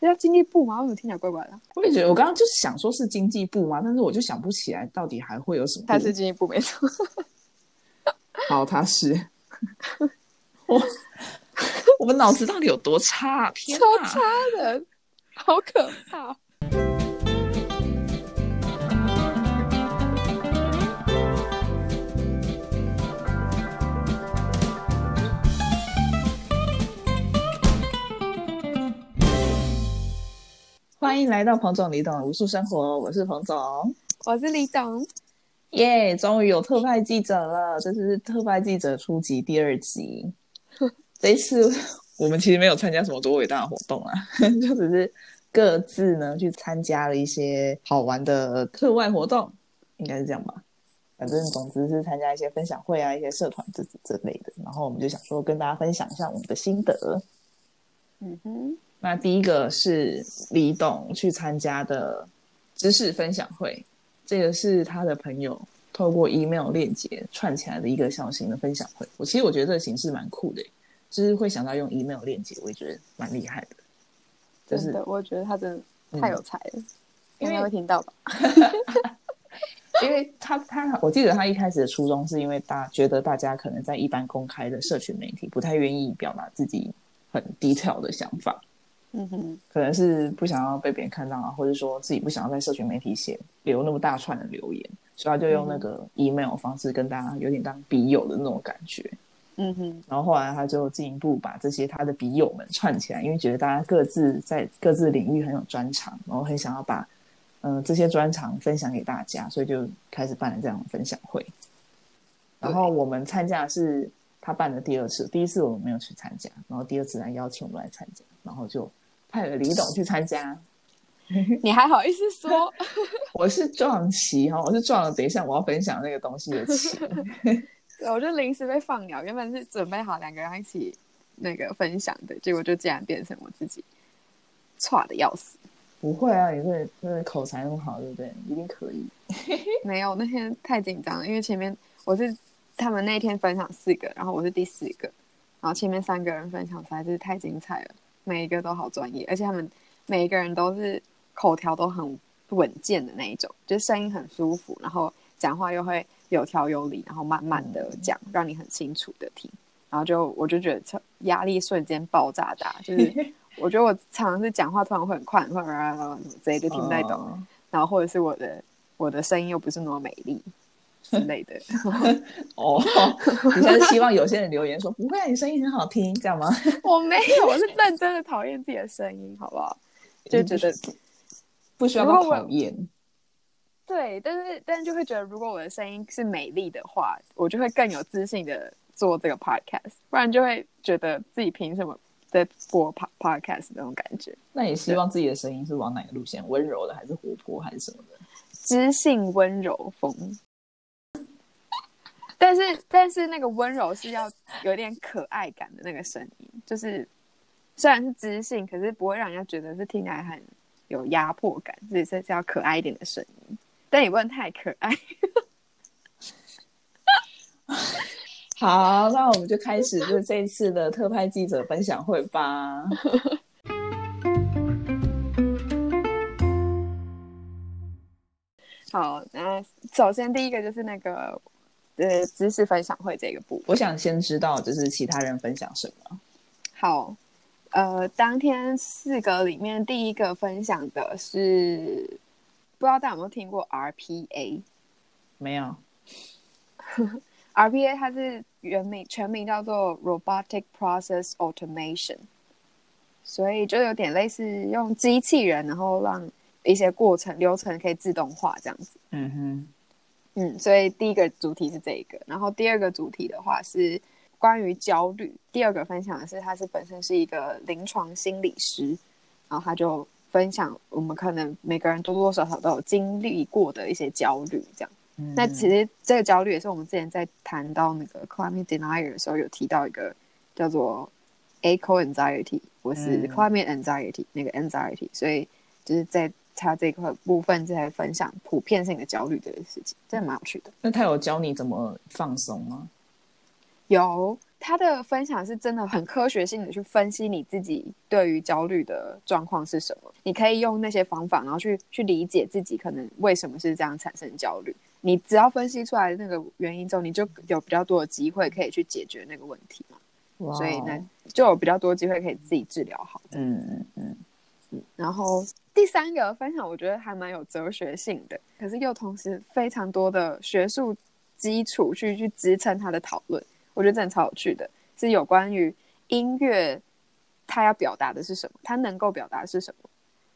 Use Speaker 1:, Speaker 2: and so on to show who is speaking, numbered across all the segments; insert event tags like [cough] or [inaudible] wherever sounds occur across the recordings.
Speaker 1: 这叫经济部吗？为什么听起来怪怪的？
Speaker 2: 我也觉得，我刚刚就是想说是经济部嘛，但是我就想不起来到底还会有什么部。
Speaker 1: 他是经济部没错。
Speaker 2: 好，他是我，我们脑子到底有多差？[laughs] 天
Speaker 1: 超差的，好可怕。
Speaker 2: 欢迎来到彭总李董的无数生活，我是彭总，
Speaker 1: 我是李董，
Speaker 2: 耶！终于有特派记者了，这是特派记者初级第二集。[laughs] 这一次我们其实没有参加什么多伟大的活动啊，[laughs] 就只是各自呢去参加了一些好玩的课外活动，应该是这样吧。反正总之是参加一些分享会啊，一些社团这这类的。然后我们就想说跟大家分享一下我们的心得。
Speaker 1: 嗯哼。
Speaker 2: 那第一个是李董去参加的知识分享会，这个是他的朋友透过 email 链接串起来的一个小型的分享会。我其实我觉得这个形式蛮酷的，就是会想到用 email 链接，我也觉得蛮厉害的。
Speaker 1: 真的，我觉得他真的太有才了，应该会听到吧？[laughs] [laughs]
Speaker 2: 因为他他我记得他一开始的初衷是因为大觉得大家可能在一般公开的社群媒体不太愿意表达自己很低调的想法。
Speaker 1: 嗯哼，
Speaker 2: 可能是不想要被别人看到啊，或者说自己不想要在社群媒体写留那么大串的留言，所以他就用那个 email 方式跟大家有点当笔友的那种感觉。
Speaker 1: 嗯哼，
Speaker 2: 然后后来他就进一步把这些他的笔友们串起来，因为觉得大家各自在各自领域很有专长，然后很想要把嗯这些专长分享给大家，所以就开始办了这样的分享会。然后我们参加是他办的第二次，第一次我们没有去参加，然后第二次来邀请我们来参加，然后就。派了李董去参加，[laughs]
Speaker 1: 你还好意思说？[laughs]
Speaker 2: 我是撞旗哈，我是撞了。等一下我要分享那个东西的旗，[laughs]
Speaker 1: 对，我就临时被放鸟。原本是准备好两个人一起那个分享的，结果就竟然变成我自己，差的要死。
Speaker 2: 不会啊，你这这口才那么好，对不对？一定可以。
Speaker 1: 没有那天太紧张了，因为前面我是他们那天分享四个，然后我是第四个，然后前面三个人分享实在是太精彩了。每一个都好专业，而且他们每一个人都是口条都很稳健的那一种，就是声音很舒服，然后讲话又会有条有理，然后慢慢的讲，让你很清楚的听。然后就我就觉得压力瞬间爆炸大，就是 [laughs] 我觉得我常常是讲话突然会很快，或者什么之类就听不太懂，然后或者是我的我的声音又不是那么美丽。之类的 [laughs]
Speaker 2: 哦，你现在希望有些人留言说不会，啊你声音很好听，这样吗？[laughs]
Speaker 1: 我没有，我是认真的讨厌自己的声音，好不好？[laughs] 就觉得
Speaker 2: 不需要讨厌。
Speaker 1: 对，但是但是就会觉得，如果我的声音是美丽的话，我就会更有自信的做这个 podcast，不然就会觉得自己凭什么在播 pod podcast 那种感觉。
Speaker 2: 那你希望自己的声音是往哪个路线？温柔的，还是活泼，还是什么的？
Speaker 1: 知性温柔风。但是，但是那个温柔是要有点可爱感的那个声音，就是虽然是知性，可是不会让人家觉得是听起来很有压迫感，所以是要可爱一点的声音，但也不能太可爱。[laughs]
Speaker 2: 好，那我们就开始就是这一次的特派记者分享会吧。
Speaker 1: 好，那首先第一个就是那个。呃，知识分享会这个部，
Speaker 2: 我想先知道就是其他人分享什么。
Speaker 1: 好，呃，当天四个里面第一个分享的是，不知道大家有没有听过 RPA？
Speaker 2: 没有。[laughs]
Speaker 1: RPA 它是原名全名叫做 Robotic Process Automation，所以就有点类似用机器人，然后让一些过程流程可以自动化这样子。
Speaker 2: 嗯哼。
Speaker 1: 嗯，所以第一个主题是这个，然后第二个主题的话是关于焦虑。第二个分享的是，他是本身是一个临床心理师，然后他就分享我们可能每个人多多少少都有经历过的一些焦虑，这样。那其实这个焦虑也是我们之前在谈到那个 climate denier 的时候有提到一个叫做 eco anxiety 或是 climate anxiety 那个 anxiety，所以就是在。他这块部分在分享普遍性的焦虑这个事情，真的蛮有趣的。
Speaker 2: 那他有教你怎么放松吗？
Speaker 1: 有，他的分享是真的很科学性的去分析你自己对于焦虑的状况是什么，你可以用那些方法，然后去去理解自己可能为什么是这样产生焦虑。你只要分析出来那个原因之后，你就有比较多的机会可以去解决那个问题嘛。所以呢，就有比较多机会可以自己治疗好。
Speaker 2: 嗯嗯嗯
Speaker 1: 嗯。然后第三个分享，我觉得还蛮有哲学性的，可是又同时非常多的学术基础去去支撑他的讨论。我觉得真的超有趣的，是有关于音乐，它要表达的是什么？它能够表达的是什么？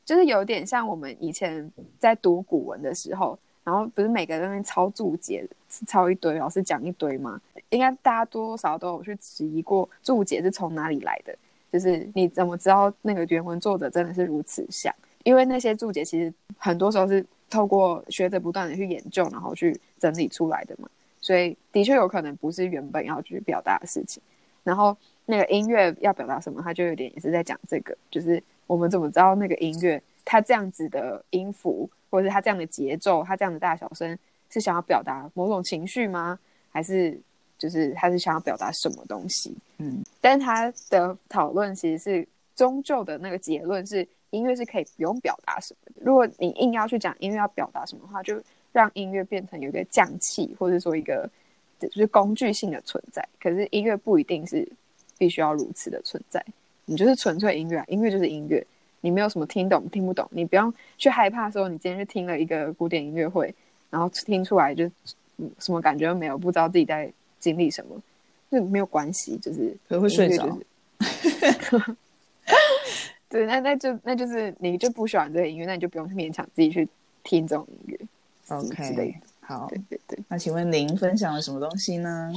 Speaker 1: 就是有点像我们以前在读古文的时候，然后不是每个人抄注解，抄一堆，老师讲一堆吗？应该大家多多少少都有去质疑过注解是从哪里来的，就是你怎么知道那个原文作者真的是如此想？因为那些注解其实很多时候是透过学者不断的去研究，然后去整理出来的嘛。所以的确有可能不是原本要去表达的事情，然后那个音乐要表达什么，他就有点也是在讲这个，就是我们怎么知道那个音乐它这样子的音符，或者是它这样的节奏，它这样的大小声是想要表达某种情绪吗？还是就是他是想要表达什么东西？
Speaker 2: 嗯，
Speaker 1: 但他的讨论其实是终究的那个结论是音乐是可以不用表达什么的。如果你硬要去讲音乐要表达什么的话，就。让音乐变成有一个匠气，或者说一个就是工具性的存在。可是音乐不一定是必须要如此的存在。你就是纯粹音乐，啊音乐就是音乐。你没有什么听懂听不懂，你不用去害怕说你今天去听了一个古典音乐会，然后听出来就什么感觉都没有，不知道自己在经历什么，就没有关系。就是
Speaker 2: 可能会睡着。
Speaker 1: 对，那那就那就是你就不喜欢这个音乐，那你就不用勉强自己去听这种音乐。
Speaker 2: OK，好，
Speaker 1: 对对对。
Speaker 2: 那请问您分享了什么东西呢？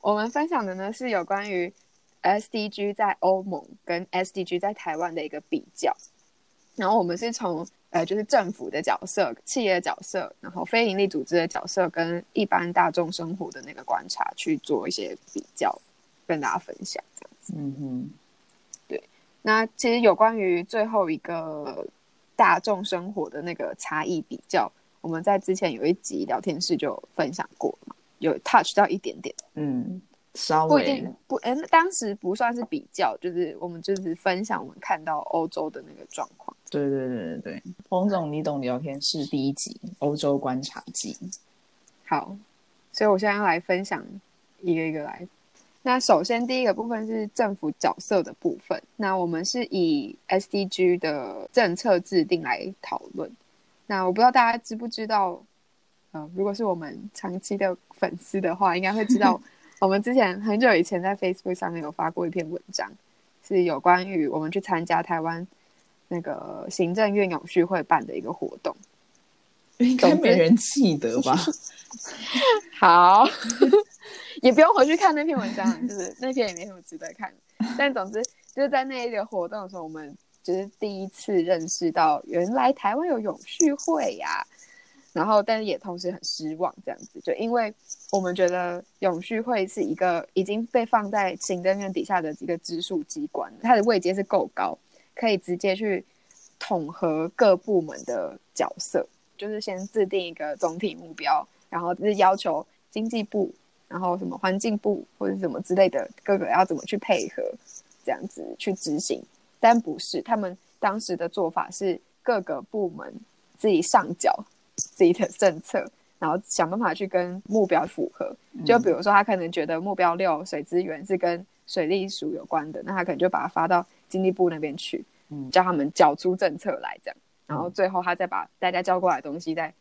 Speaker 1: 我们分享的呢是有关于 SDG 在欧盟跟 SDG 在台湾的一个比较。然后我们是从呃，就是政府的角色、企业角色，然后非营利组织的角色跟一般大众生活的那个观察去做一些比较，跟大家分享这样子。
Speaker 2: 嗯哼，
Speaker 1: 对。那其实有关于最后一个大众生活的那个差异比较。我们在之前有一集聊天室就分享过嘛，有 touch 到一点点，
Speaker 2: 嗯，稍微
Speaker 1: 不一定不，哎，当时不算是比较，就是我们就是分享我们看到欧洲的那个状况。
Speaker 2: 对对对对对，冯总，你懂聊天室第一集欧洲观察记。
Speaker 1: 好，所以我现在要来分享一个一个来。那首先第一个部分是政府角色的部分，那我们是以 SDG 的政策制定来讨论。那我不知道大家知不知道，呃，如果是我们长期的粉丝的话，应该会知道，[laughs] 我们之前很久以前在 Facebook 上面有发过一篇文章，是有关于我们去参加台湾那个行政院永续会办的一个活动，
Speaker 2: 应该没人记得吧？[laughs]
Speaker 1: 好，[laughs] 也不用回去看那篇文章，[laughs] 就是那篇也没什么值得看，但总之就是在那一个活动的时候，我们。就是第一次认识到，原来台湾有永续会呀，然后但是也同时很失望，这样子，就因为我们觉得永续会是一个已经被放在行政院底下的一个直属机关，它的位阶是够高，可以直接去统合各部门的角色，就是先制定一个总体目标，然后就是要求经济部，然后什么环境部或者什么之类的各个要怎么去配合，这样子去执行。但不是，他们当时的做法是各个部门自己上缴自己的政策，然后想办法去跟目标符合。就比如说，他可能觉得目标六水资源是跟水利署有关的，那他可能就把它发到经济部那边去，叫他们缴出政策来，这样。然后最后他再把大家交过来的东西再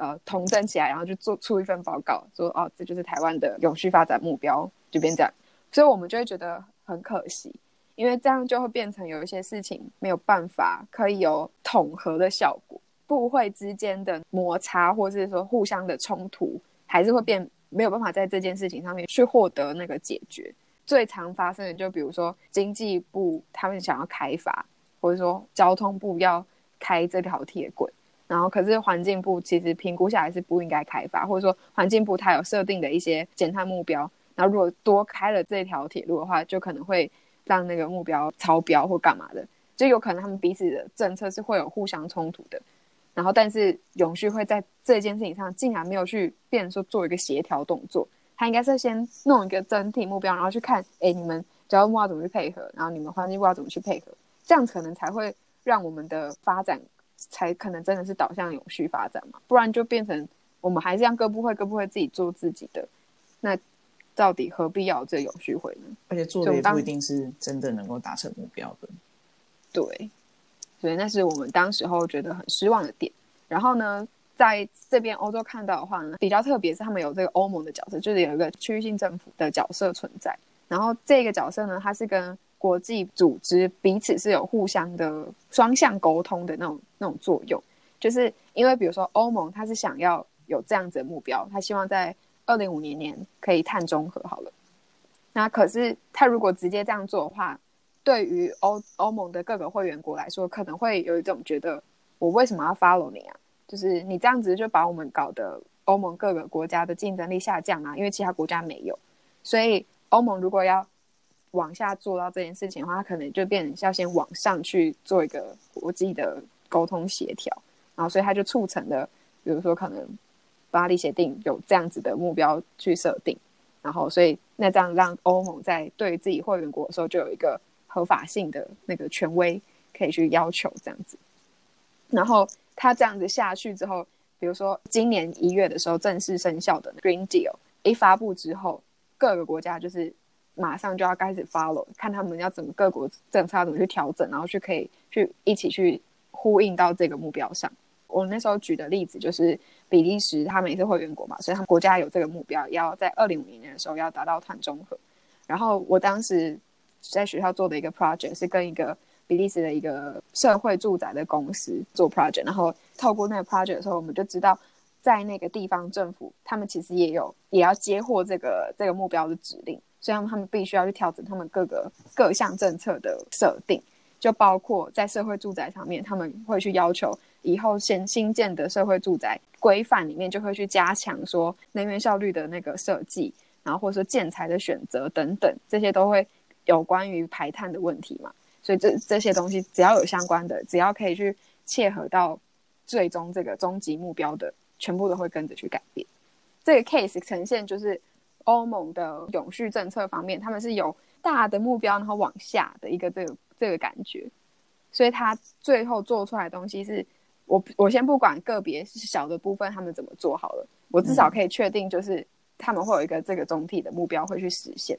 Speaker 1: 呃统整起来，然后就做出一份报告，说哦，这就是台湾的永续发展目标，就变这样。所以我们就会觉得很可惜。因为这样就会变成有一些事情没有办法可以有统合的效果，部会之间的摩擦或者是说互相的冲突，还是会变没有办法在这件事情上面去获得那个解决。最常发生的就比如说经济部他们想要开发，或者说交通部要开这条铁轨，然后可是环境部其实评估下来是不应该开发，或者说环境部它有设定的一些减碳目标，然后如果多开了这条铁路的话，就可能会。让那个目标超标或干嘛的，就有可能他们彼此的政策是会有互相冲突的。然后，但是永续会在这件事情上竟然没有去变说做一个协调动作，他应该是先弄一个整体目标，然后去看，哎，你们交通部要怎么去配合，然后你们环境部要怎么去配合，这样可能才会让我们的发展才可能真的是导向永续发展嘛，不然就变成我们还是让各部会各部会自己做自己的，那到底何必要这永续会呢？
Speaker 2: 而且做的也不一定是真的能够达成目标的。
Speaker 1: 对，所以那是我们当时候觉得很失望的点。然后呢？在这边欧洲看到的话呢，比较特别是他们有这个欧盟的角色，就是有一个区域性政府的角色存在。然后这个角色呢，它是跟国际组织彼此是有互相的双向沟通的那种那种作用。就是因为比如说欧盟，它是想要有这样子的目标，它希望在二零五零年可以碳中和好了。那可是他如果直接这样做的话，对于欧欧盟的各个会员国来说，可能会有一种觉得我为什么要 follow 你啊？就是你这样子就把我们搞得欧盟各个国家的竞争力下降啊，因为其他国家没有，所以欧盟如果要往下做到这件事情的话，它可能就变成要先往上去做一个国际的沟通协调，然后所以它就促成了，比如说可能巴黎协定有这样子的目标去设定，然后所以那这样让欧盟在对自己会员国的时候就有一个合法性的那个权威可以去要求这样子，然后。他这样子下去之后，比如说今年一月的时候正式生效的 Green Deal 一发布之后，各个国家就是马上就要开始 follow，看他们要怎么各国政策要怎么去调整，然后去可以去一起去呼应到这个目标上。我那时候举的例子就是比利时，他们也是会员国嘛，所以他们国家有这个目标，要在二零五零年的时候要达到碳中和。然后我当时在学校做的一个 project 是跟一个。比利时的一个社会住宅的公司做 project，然后透过那个 project 的时候，我们就知道，在那个地方政府，他们其实也有也要接获这个这个目标的指令，所以他们必须要去调整他们各个各项政策的设定，就包括在社会住宅上面，他们会去要求以后新新建的社会住宅规范里面就会去加强说能源效率的那个设计，然后或者说建材的选择等等，这些都会有关于排碳的问题嘛。所以这这些东西只要有相关的，只要可以去切合到最终这个终极目标的，全部都会跟着去改变。这个 case 呈现就是欧盟的永续政策方面，他们是有大的目标，然后往下的一个这个这个感觉。所以他最后做出来的东西是，我我先不管个别小的部分他们怎么做好了，我至少可以确定就是他们会有一个这个总体的目标会去实现。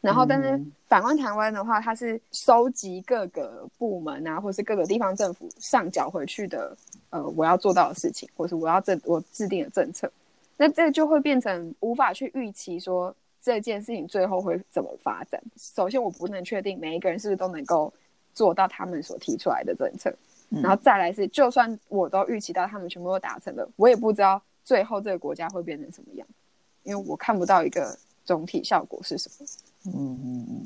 Speaker 1: 然后，但是反观台湾的话，它是收集各个部门啊，或是各个地方政府上缴回去的，呃，我要做到的事情，或是我要政我制定的政策，那这就会变成无法去预期说这件事情最后会怎么发展。首先，我不能确定每一个人是不是都能够做到他们所提出来的政策，然后再来是，就算我都预期到他们全部都达成了，我也不知道最后这个国家会变成什么样，因为我看不到一个总体效果是什么。嗯
Speaker 2: 嗯嗯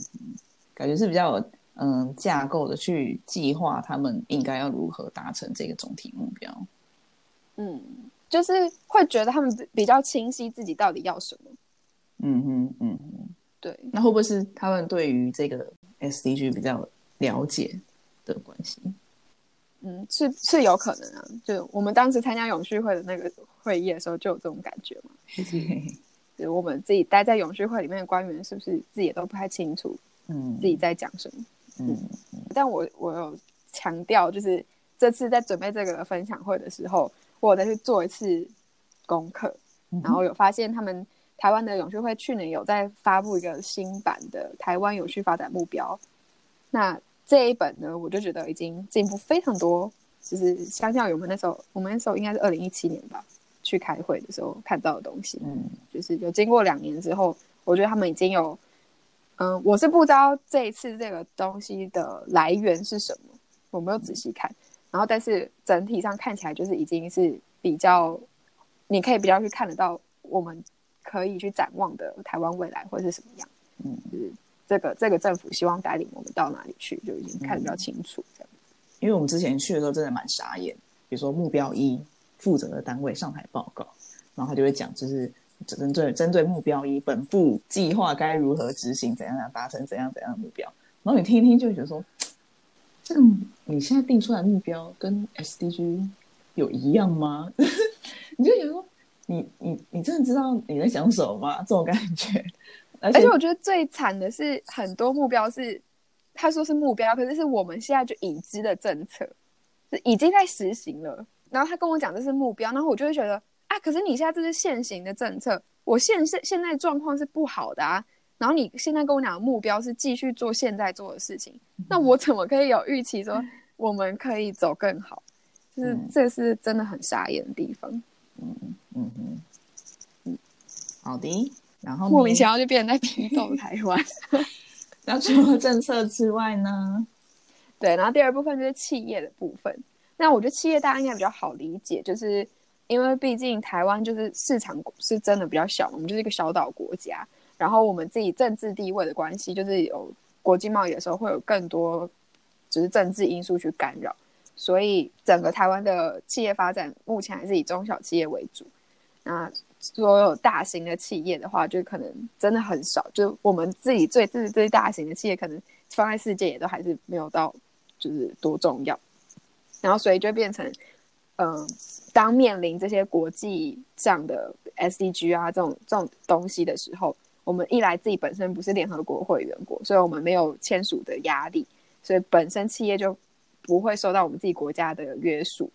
Speaker 2: 感觉是比较嗯架构的去计划他们应该要如何达成这个总体目标。
Speaker 1: 嗯，就是会觉得他们比较清晰自己到底要什么。
Speaker 2: 嗯哼嗯哼，
Speaker 1: 对。
Speaker 2: 那会不会是他们对于这个 SDG 比较了解的关系？
Speaker 1: 嗯，是是有可能啊。就我们当时参加永续会的那个会议的时候，就有这种感觉嘛。[laughs] 我们自己待在永续会里面的官员，是不是自己也都不太清楚，嗯，自己在讲什么？嗯，但我我有强调，就是这次在准备这个分享会的时候，我再去做一次功课，然后有发现他们台湾的永续会去年有在发布一个新版的台湾永续发展目标，那这一本呢，我就觉得已经进步非常多，就是相较于我们那时候，我们那时候应该是二零一七年吧。去开会的时候看到的东西，嗯，就是有经过两年之后，我觉得他们已经有，嗯，我是不知道这一次这个东西的来源是什么，我没有仔细看，然后但是整体上看起来就是已经是比较，你可以比较去看得到，我们可以去展望的台湾未来会是什么样，嗯，就是这个这个政府希望带领我们到哪里去，就已经看得比较清楚这样。
Speaker 2: 因为我们之前去的时候真的蛮傻眼，比如说目标一。负责的单位上台报告，然后他就会讲，就是针对针对目标一，本部计划该如何执行，怎样样达成怎样怎样的目标。然后你听一听，就觉得说，[tsk] 这个你现在定出来目标跟 SDG 有一样吗？[laughs] 你就觉得说，你你你真的知道你在想什么吗？这种感觉。[laughs] 而
Speaker 1: 且我觉得最惨的是，很多目标是他说是目标，可是是我们现在就已知的政策，是已经在实行了。然后他跟我讲这是目标，然后我就会觉得啊，可是你现在这是现行的政策，我现现现在状况是不好的啊。然后你现在跟我讲目标是继续做现在做的事情，那我怎么可以有预期说我们可以走更好？就是这是真的很傻眼的地方。嗯嗯嗯
Speaker 2: 嗯，好的。然后
Speaker 1: 莫名其妙就变成在批斗 [laughs] 台湾。[laughs]
Speaker 2: 那除了政策之外呢？[laughs]
Speaker 1: 对，然后第二部分就是企业的部分。那我觉得企业大家应该比较好理解，就是因为毕竟台湾就是市场是真的比较小，我们就是一个小岛国家。然后我们自己政治地位的关系，就是有国际贸易的时候会有更多就是政治因素去干扰，所以整个台湾的企业发展目前还是以中小企业为主。那所有大型的企业的话，就可能真的很少。就我们自己最最最大型的企业，可能放在世界也都还是没有到，就是多重要。然后所以就变成，嗯，当面临这些国际上的 SDG 啊这种这种东西的时候，我们一来自己本身不是联合国会员国，所以我们没有签署的压力，所以本身企业就不会受到我们自己国家的约束。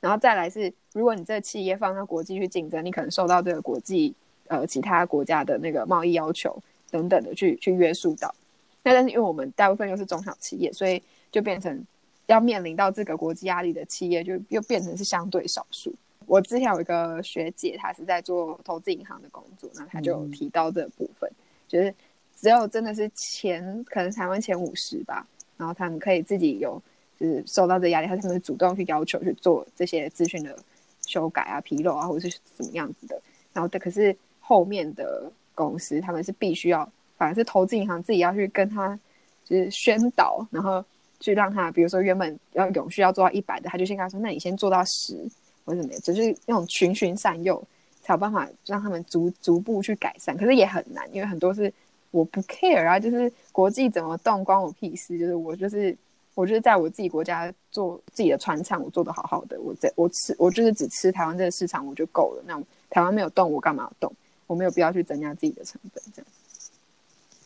Speaker 1: 然后再来是，如果你这个企业放到国际去竞争，你可能受到这个国际呃其他国家的那个贸易要求等等的去去约束到。那但是因为我们大部分又是中小企业，所以就变成要面临到这个国际压力的企业，就又变成是相对少数。我之前有一个学姐，她是在做投资银行的工作，那她就提到这部分，就是只有真的是前可能台湾前五十吧，然后他们可以自己有就。是受到这压力，他他们主动去要求去做这些资讯的修改啊、纰漏啊，或者是怎么样子的。然后，可是后面的公司他们是必须要，反而是投资银行自己要去跟他就是宣导，然后去让他，比如说原本要永续要做到一百的，他就先跟他说：“那你先做到十，或者怎么样？”只是那种循循善诱，才有办法让他们逐逐步去改善。可是也很难，因为很多是我不 care 啊，就是国际怎么动关我屁事，就是我就是。我就是在我自己国家做自己的传唱，我做的好好的。我在我吃，我就是只吃台湾这个市场，我就够了。那台湾没有动，我干嘛要动？我没有必要去增加自己的成本。这样，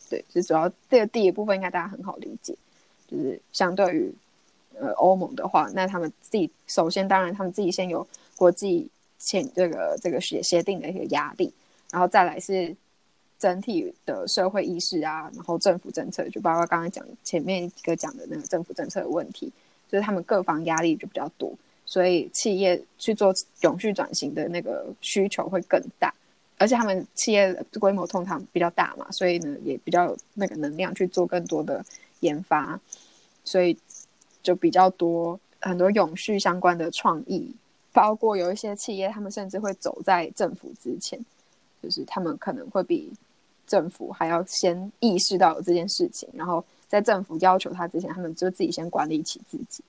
Speaker 1: 对，就主要这个第一部分应该大家很好理解。就是相对于呃欧盟的话，那他们自己首先当然他们自己先有国际签这个这个协协定的一个压力，然后再来是。整体的社会意识啊，然后政府政策，就包括刚刚讲前面一个讲的那个政府政策的问题，就是他们各方压力就比较多，所以企业去做永续转型的那个需求会更大，而且他们企业规模通常比较大嘛，所以呢也比较有那个能量去做更多的研发，所以就比较多很多永续相关的创意，包括有一些企业他们甚至会走在政府之前，就是他们可能会比。政府还要先意识到有这件事情，然后在政府要求他之前，他们就自己先管理起自己。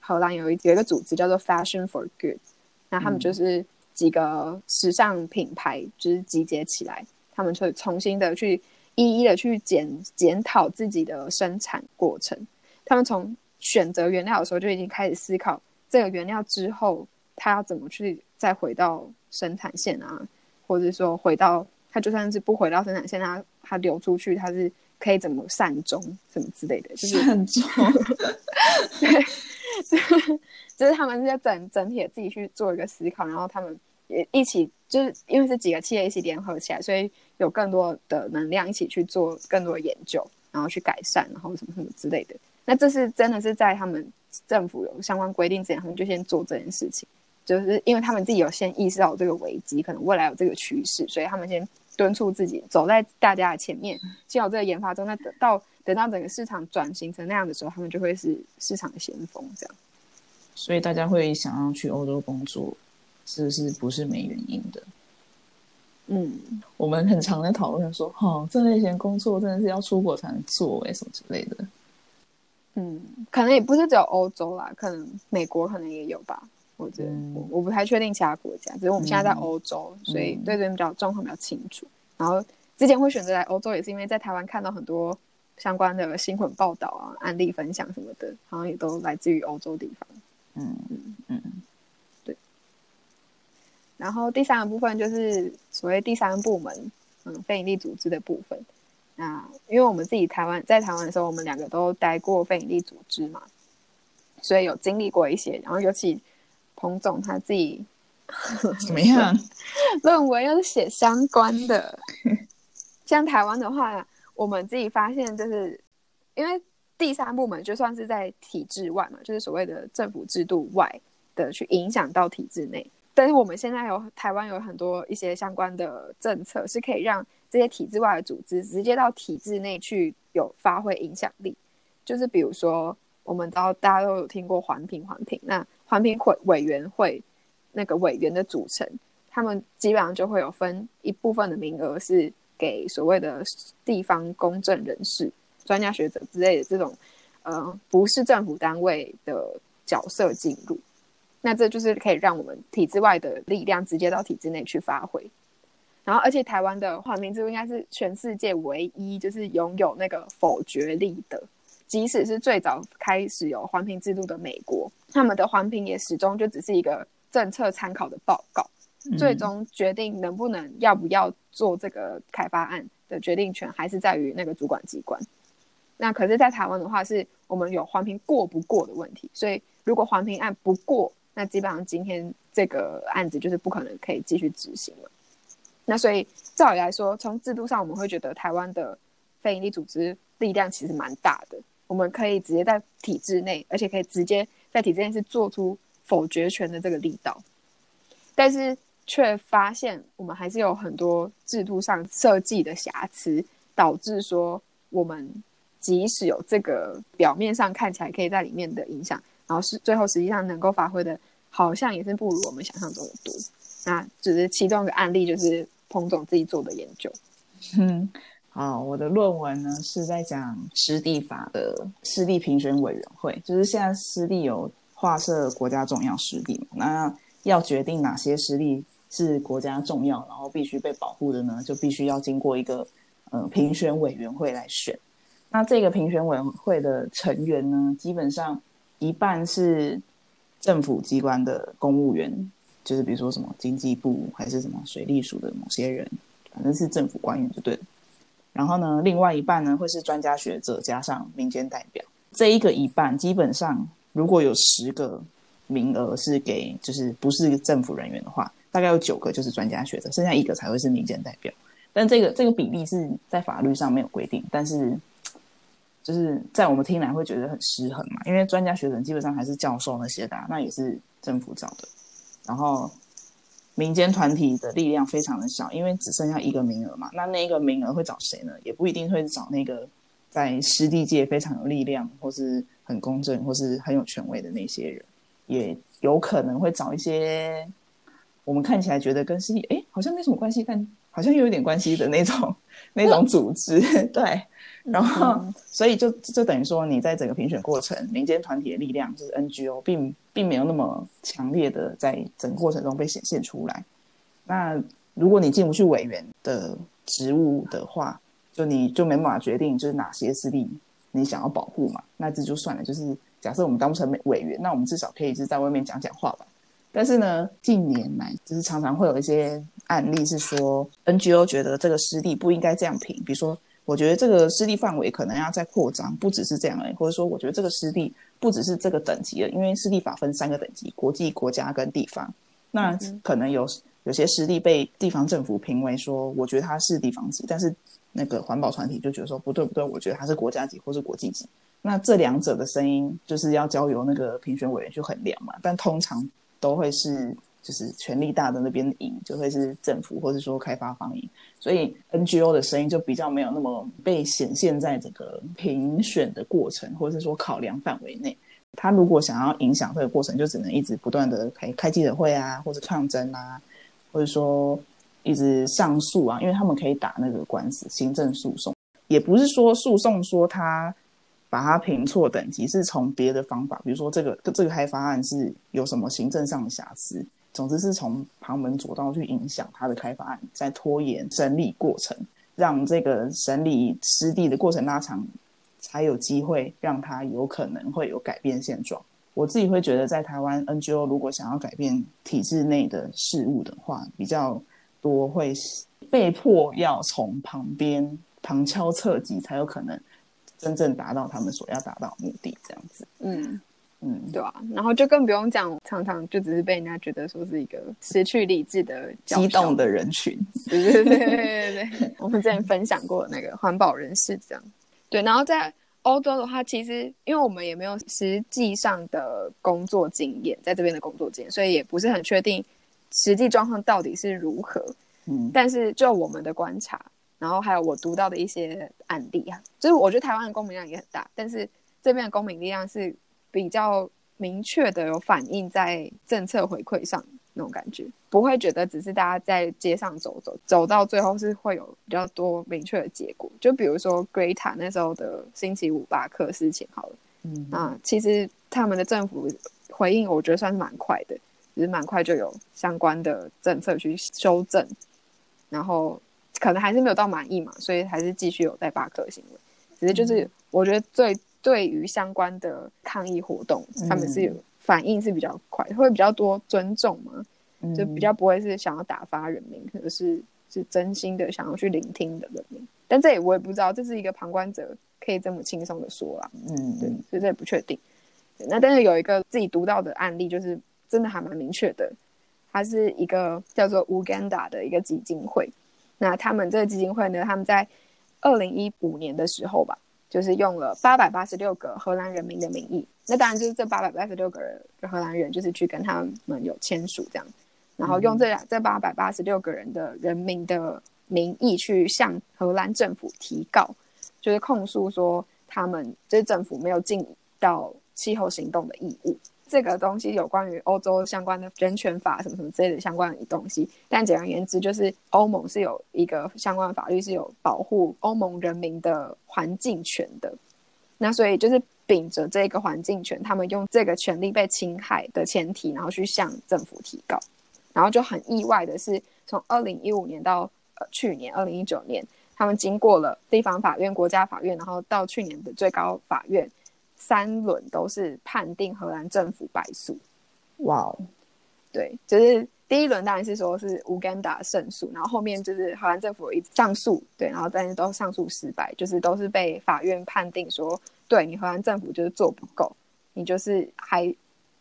Speaker 1: 荷兰有一有一个组织叫做 Fashion for Good，那他们就是几个时尚品牌就是集结起来，他们会重新的去一一的去检检讨自己的生产过程。他们从选择原料的时候就已经开始思考这个原料之后，它要怎么去再回到生产线啊，或者说回到。它就算是不回到生产线，它它流出去，它是可以怎么善终什么之类的，就是
Speaker 2: 善终。
Speaker 1: 对，[laughs] 就是他们是要整整体自己去做一个思考，然后他们也一起，就是因为是几个企业一起联合起来，所以有更多的能量一起去做更多的研究，然后去改善，然后什么什么之类的。那这是真的是在他们政府有相关规定之前，他们就先做这件事情，就是因为他们自己有先意识到这个危机，可能未来有这个趋势，所以他们先。敦促自己走在大家的前面，先有这个研发中，那等到等到整个市场转型成那样的时候，他们就会是市场的先锋。这样，
Speaker 2: 所以大家会想要去欧洲工作，是不是不是没原因的？嗯，我们很常在讨论说，哦，这类型工作真的是要出国才能做，哎，什么之类的。
Speaker 1: 嗯，可能也不是只有欧洲啦，可能美国可能也有吧。我觉得我我不太确定其他国家，只是我们现在在欧洲，所以对这边比较状况比较清楚。然后之前会选择来欧洲，也是因为在台湾看到很多相关的新闻报道啊、案例分享什么的，好像也都来自于欧洲地方。嗯嗯嗯，对。然后第三个部分就是所谓第三部门，嗯，非营利组织的部分。那因为我们自己台湾在台湾的时候，我们两个都待过非营利组织嘛，所以有经历过一些。然后尤其彭总他自己 [laughs]
Speaker 2: 怎么样？[laughs]
Speaker 1: 论文又是写相关的。[laughs] 像台湾的话，我们自己发现，就是因为第三部门就算是在体制外嘛，就是所谓的政府制度外的去影响到体制内。但是我们现在有台湾有很多一些相关的政策，是可以让这些体制外的组织直接到体制内去有发挥影响力。就是比如说，我们都大家都有听过环评，环评那环评会委员会那个委员的组成，他们基本上就会有分一部分的名额是给所谓的地方公正人士、专家学者之类的这种，呃，不是政府单位的角色进入。那这就是可以让我们体制外的力量直接到体制内去发挥，然后而且台湾的环评制度应该是全世界唯一就是拥有那个否决力的，即使是最早开始有环评制度的美国，他们的环评也始终就只是一个政策参考的报告，最终决定能不能要不要做这个开发案的决定权还是在于那个主管机关。那可是，在台湾的话，是我们有环评过不过的问题，所以如果环评案不过，那基本上今天这个案子就是不可能可以继续执行了。那所以照理来说，从制度上我们会觉得台湾的非营利组织力量其实蛮大的，我们可以直接在体制内，而且可以直接在体制内是做出否决权的这个力道。但是却发现我们还是有很多制度上设计的瑕疵，导致说我们即使有这个表面上看起来可以在里面的影响。然后是最后实际上能够发挥的，好像也是不如我们想象中的多。那只是其中一个案例，就是彭总自己做的研究。
Speaker 2: 嗯，好，我的论文呢是在讲湿地法的湿地评选委员会，就是现在湿地有划设国家重要湿地嘛，那要决定哪些湿地是国家重要，然后必须被保护的呢，就必须要经过一个呃评选委员会来选。那这个评选委员会的成员呢，基本上。一半是政府机关的公务员，就是比如说什么经济部还是什么水利署的某些人，反正是政府官员就对了。然后呢，另外一半呢会是专家学者加上民间代表。这一个一半基本上如果有十个名额是给就是不是政府人员的话，大概有九个就是专家学者，剩下一个才会是民间代表。但这个这个比例是在法律上没有规定，但是。就是在我们听来会觉得很失衡嘛，因为专家学者基本上还是教授那些的，那也是政府找的。然后民间团体的力量非常的小，因为只剩下一个名额嘛。那那个名额会找谁呢？也不一定会找那个在湿地界非常有力量，或是很公正，或是很有权威的那些人，也有可能会找一些我们看起来觉得跟湿地哎好像没什么关系，但好像又有点关系的那种 [laughs] 那种组织，[laughs] 对。然后，所以就就等于说，你在整个评选过程，民间团体的力量就是 NGO，并并没有那么强烈的在整个过程中被显现出来。那如果你进不去委员的职务的话，就你就没办法决定就是哪些势力你想要保护嘛。那这就算了。就是假设我们当不成委员，那我们至少可以是在外面讲讲话吧。但是呢，近年来就是常常会有一些案例是说，NGO 觉得这个湿地不应该这样评，比如说。我觉得这个湿地范围可能要再扩张，不只是这样已，或者说，我觉得这个湿地不只是这个等级了，因为湿地法分三个等级：国际、国家跟地方。那可能有有些湿地被地方政府评为说，我觉得它是地方级，但是那个环保团体就觉得说不对不对，我觉得它是国家级或是国际级。那这两者的声音就是要交由那个评选委员去衡量嘛，但通常都会是。就是权力大的那边赢，就会是政府或者说开发方赢，所以 NGO 的声音就比较没有那么被显现在整个评选的过程，或者是说考量范围内。他如果想要影响这个过程，就只能一直不断的开开记者会啊，或者抗争啊，或者说一直上诉啊，因为他们可以打那个官司，行政诉讼。也不是说诉讼说他把他评错等级，是从别的方法，比如说这个这个开发案是有什么行政上的瑕疵。总之是从旁门左道去影响他的开发案，在拖延审理过程，让这个审理湿地的过程拉长，才有机会让他有可能会有改变现状。我自己会觉得，在台湾 NGO 如果想要改变体制内的事物的话，比较多会被迫要从旁边旁敲侧击，才有可能真正达到他们所要达到的目的。这样子，
Speaker 1: 嗯，
Speaker 2: 嗯，
Speaker 1: 对啊，然后就更不用讲，常常就只是被人家觉得说是一个失去理智的
Speaker 2: 激动的人群，
Speaker 1: 对对对对对对，我们之前分享过那个环保人士这样。对，然后在欧洲的话，其实因为我们也没有实际上的工作经验，在这边的工作经验，所以也不是很确定实际状况到底是如何。
Speaker 2: 嗯
Speaker 1: 但是就我们的观察，然后还有我读到的一些案例啊，就是我觉得台湾的公民量也很大，但是这边的公民力量是比较明确的有反映在政策回馈上那种感觉，不会觉得只是大家在街上走走，走到最后是会有比较多明确的结果。就比如说 Greta 那时候的星期五罢课事情好了，
Speaker 2: 嗯
Speaker 1: 那其实他们的政府回应，我觉得算是蛮快的，只是蛮快就有相关的政策去修正，然后可能还是没有到满意嘛，所以还是继续有在罢课行为。只是就是我觉得最对于相关的抗议活动，他们是有反应是比较快，会比较多尊重嘛，
Speaker 2: 嗯
Speaker 1: 就比较不会是想要打发人民，而是是真心的想要去聆听的人民。但这也我也不知道，这是一个旁观者可以这么轻松的说啦。
Speaker 2: 嗯
Speaker 1: 对，所以这也不确定。那但是有一个自己读到的案例，就是真的还蛮明确的，它是一个叫做 Uganda 的一个基金会。那他们这个基金会呢，他们在二零一五年的时候吧，就是用了八百八十六个荷兰人民的名义。那当然就是这八百八十六个人荷兰人，就是去跟他们有签署这样，然后用这两这八百八十六个人的人民的名义去向荷兰政府提告，就是控诉说他们就是政府没有尽到气候行动的义务。这个东西有关于欧洲相关的人权法什么什么之类的相关的东西，但简而言之，就是欧盟是有一个相关的法律是有保护欧盟人民的环境权的。那所以就是秉着这个环境权，他们用这个权利被侵害的前提，然后去向政府提告。然后就很意外的是，从二零一五年到呃去年二零一九年，他们经过了地方法院、国家法院，然后到去年的最高法院，三轮都是判定荷兰政府败诉。
Speaker 2: 哇哦，
Speaker 1: 对，就是第一轮当然是说是乌干达胜诉，然后后面就是荷兰政府有一直上诉，对，然后但是都上诉失败，就是都是被法院判定说，对你荷兰政府就是做不够，你就是还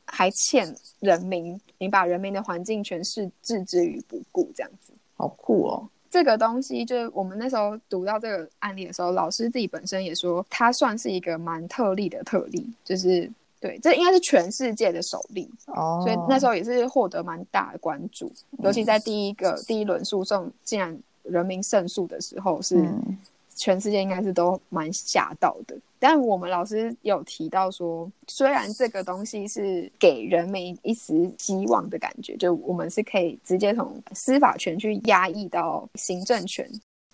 Speaker 1: 还欠人民，你把人民的环境权是置之于不顾这样子。
Speaker 2: 好酷哦，
Speaker 1: 这个东西就是我们那时候读到这个案例的时候，老师自己本身也说，它算是一个蛮特例的特例，就是对，这应该是全世界的首例，
Speaker 2: 哦，
Speaker 1: 所以那时候也是获得蛮大的关注，尤其在第一个第一轮诉讼竟然人民胜诉的时候，是
Speaker 2: 嗯
Speaker 1: 全世界应该是都蛮吓到的。但我们老师有提到说，虽然这个东西是给人民一丝希望的感觉，就我们是可以直接从司法权去压抑到行政权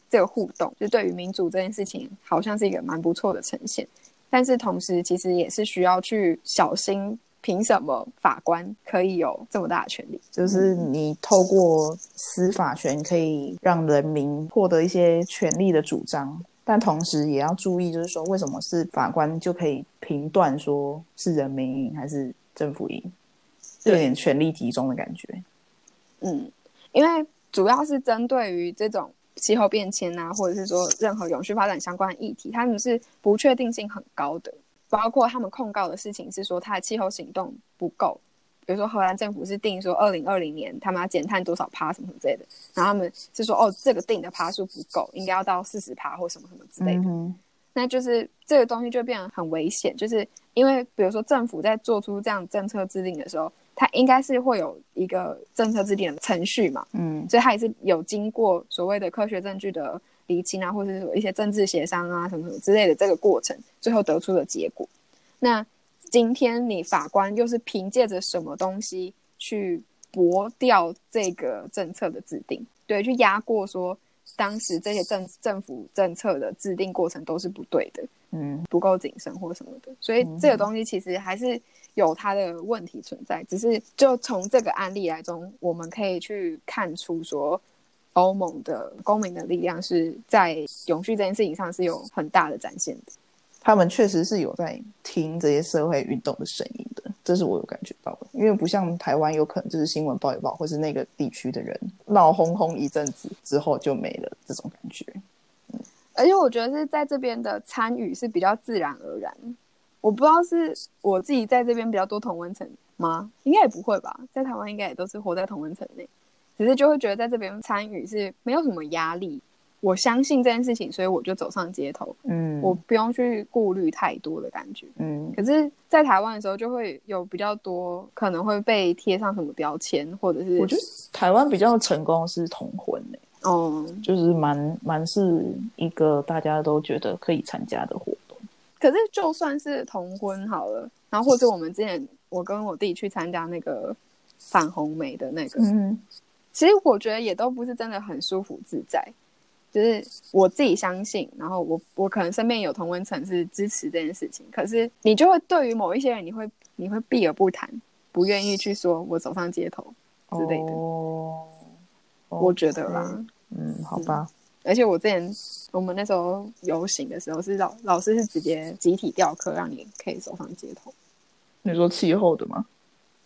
Speaker 1: 这个互动，就对于民主这件事情，好像是一个蛮不错的呈现。但是同时，其实也是需要去小心，凭什么法官可以有这么大的权利？
Speaker 2: 就是你透过司法权可以让人民获得一些权利的主张，但同时也要注意，就是说为什么是法官就可以评断说是人民赢还是政府赢，有点权力集中的感觉。
Speaker 1: 嗯，因为主要是针对于这种气候变迁啊，或者是说任何永续发展相关的议题，他们是不确定性很高的。包括他们控告的事情是说，他的气候行动不够。比如说，荷兰政府是定说二零二零年他们要减碳多少趴什么什么之类的，然后他们是说哦，这个定的趴数不够，应该要到四十趴或什么什么之类的。
Speaker 2: 嗯，
Speaker 1: 那就是这个东西就变得很危险，就是因为比如说政府在做出这样政策制定的时候，它应该是会有一个政策制定的程序嘛，
Speaker 2: 嗯
Speaker 1: 所以它也是有经过所谓的科学证据的厘清啊，或者是说一些政治协商啊什么什么之类的这个过程，最后得出的结果。那今天你法官又是凭借着什么东西去驳掉这个政策的制定？对，去压过说当时这些政政府政策的制定过程都是不对的，
Speaker 2: 嗯
Speaker 1: 不够谨慎或什么的，所以这个东西其实还是有它的问题存在。只是就从这个案例来中，我们可以去看出说，欧盟的公民的力量是在永续这件事情上是有很大的展现的。
Speaker 2: 他们确实是有在听这些社会运动的声音的，这是我有感觉到的，因为不像台湾，有可能就是新闻报一报，或是那个地区的人闹哄哄一阵子之后就没了这种感觉。
Speaker 1: 而且我觉得是在这边的参与是比较自然而然，我不知道是我自己在这边比较多同温层吗？应该也不会吧，在台湾应该也都是活在同温层内，只是就会觉得在这边参与是没有什么压力。我相信这件事情，所以我就走上街头，
Speaker 2: 嗯，
Speaker 1: 我不用去顾虑太多的感觉。
Speaker 2: 嗯
Speaker 1: 可是，在台湾的时候，就会有比较多可能会被贴上什么标签，或者是
Speaker 2: 我觉得台湾比较成功是同婚诶、
Speaker 1: 哦，
Speaker 2: 就是蛮蛮是一个大家都觉得可以参加的活动。
Speaker 1: 可是就算是同婚好了，然后或者我们之前我跟我弟去参加那个反红梅的那个，
Speaker 2: 嗯
Speaker 1: 其实我觉得也都不是真的很舒服自在。就是我自己相信，然后我我可能身边有同温层是支持这件事情，可是你就会对于某一些人，你会你会避而不谈，不愿意去说我走上街头之类的，
Speaker 2: 哦，
Speaker 1: 我觉得啦。
Speaker 2: 嗯，好吧，
Speaker 1: 而且我之前我们那时候游行的时候，是老老师是直接集体调课，让你可以走上街头。
Speaker 2: 你说气候的吗？